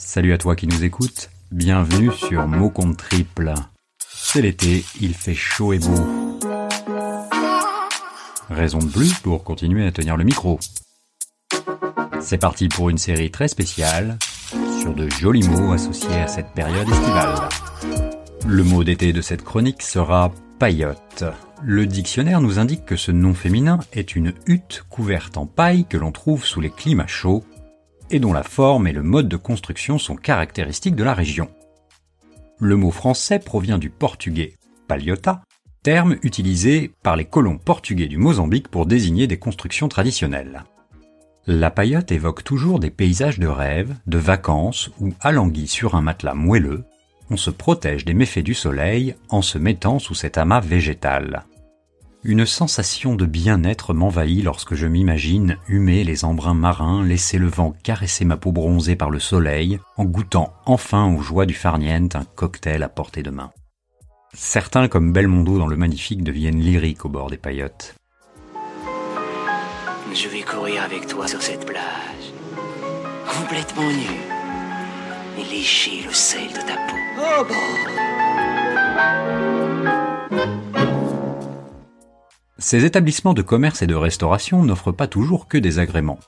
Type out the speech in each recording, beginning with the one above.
Salut à toi qui nous écoutes, bienvenue sur Mot Compte Triple. C'est l'été, il fait chaud et beau. Raison de plus pour continuer à tenir le micro. C'est parti pour une série très spéciale sur de jolis mots associés à cette période estivale. Le mot d'été de cette chronique sera paillote. Le dictionnaire nous indique que ce nom féminin est une hutte couverte en paille que l'on trouve sous les climats chauds et dont la forme et le mode de construction sont caractéristiques de la région. Le mot français provient du portugais palhota, terme utilisé par les colons portugais du Mozambique pour désigner des constructions traditionnelles. La paillote évoque toujours des paysages de rêve, de vacances où, alanguis sur un matelas moelleux, on se protège des méfaits du soleil en se mettant sous cet amas végétal. Une sensation de bien-être m'envahit lorsque je m'imagine humer les embruns marins, laisser le vent caresser ma peau bronzée par le soleil, en goûtant enfin aux joies du farniente un cocktail à portée de main. Certains, comme Belmondo dans Le Magnifique, deviennent lyriques au bord des paillotes. Je vais courir avec toi sur cette plage, complètement nu, et lécher le sel de ta peau. Ces établissements de commerce et de restauration n'offrent pas toujours que des agréments.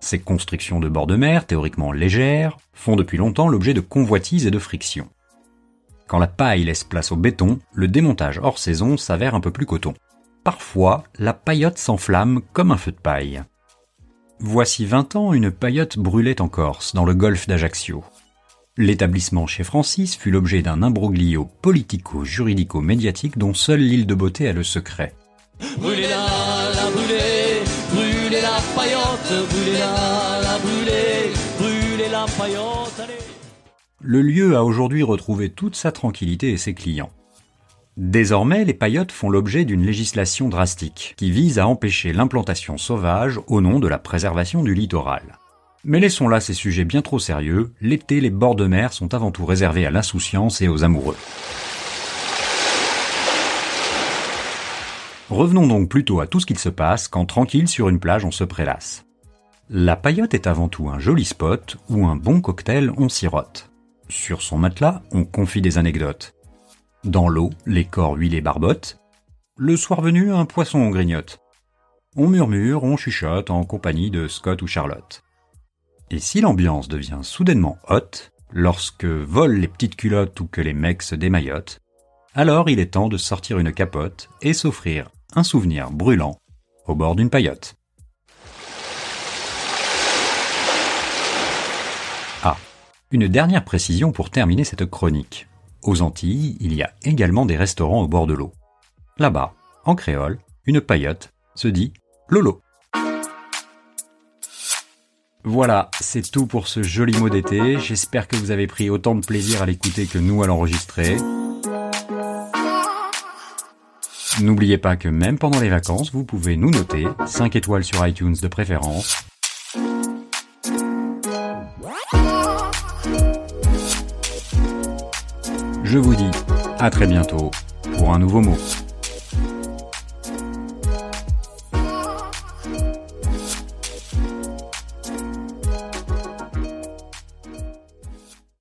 Ces constructions de bord de mer, théoriquement légères, font depuis longtemps l'objet de convoitises et de frictions. Quand la paille laisse place au béton, le démontage hors saison s'avère un peu plus coton. Parfois, la paillote s'enflamme comme un feu de paille. Voici 20 ans, une paillote brûlait en Corse, dans le golfe d'Ajaccio. L'établissement chez Francis fut l'objet d'un imbroglio politico-juridico-médiatique dont seule l'île de Beauté a le secret. Brûlez-la, la brûlez, brûlez la paillote, brûlez-la, la brûlez, brûlez la paillote, allez. Le lieu a aujourd'hui retrouvé toute sa tranquillité et ses clients. Désormais, les paillotes font l'objet d'une législation drastique qui vise à empêcher l'implantation sauvage au nom de la préservation du littoral. Mais laissons là ces sujets bien trop sérieux, l'été les bords de mer sont avant tout réservés à l'insouciance et aux amoureux. Revenons donc plutôt à tout ce qu'il se passe quand tranquille sur une plage on se prélasse. La paillote est avant tout un joli spot où un bon cocktail on sirote. Sur son matelas, on confie des anecdotes. Dans l'eau, les corps huilés barbotent. Le soir venu, un poisson on grignote. On murmure, on chuchote en compagnie de Scott ou Charlotte. Et si l'ambiance devient soudainement haute, lorsque volent les petites culottes ou que les mecs se démaillotent, alors il est temps de sortir une capote et s'offrir un souvenir brûlant au bord d'une paillote. Ah, une dernière précision pour terminer cette chronique. Aux Antilles, il y a également des restaurants au bord de l'eau. Là-bas, en créole, une paillote se dit Lolo. Voilà, c'est tout pour ce joli mot d'été. J'espère que vous avez pris autant de plaisir à l'écouter que nous à l'enregistrer. N'oubliez pas que même pendant les vacances, vous pouvez nous noter, 5 étoiles sur iTunes de préférence. Je vous dis à très bientôt pour un nouveau mot.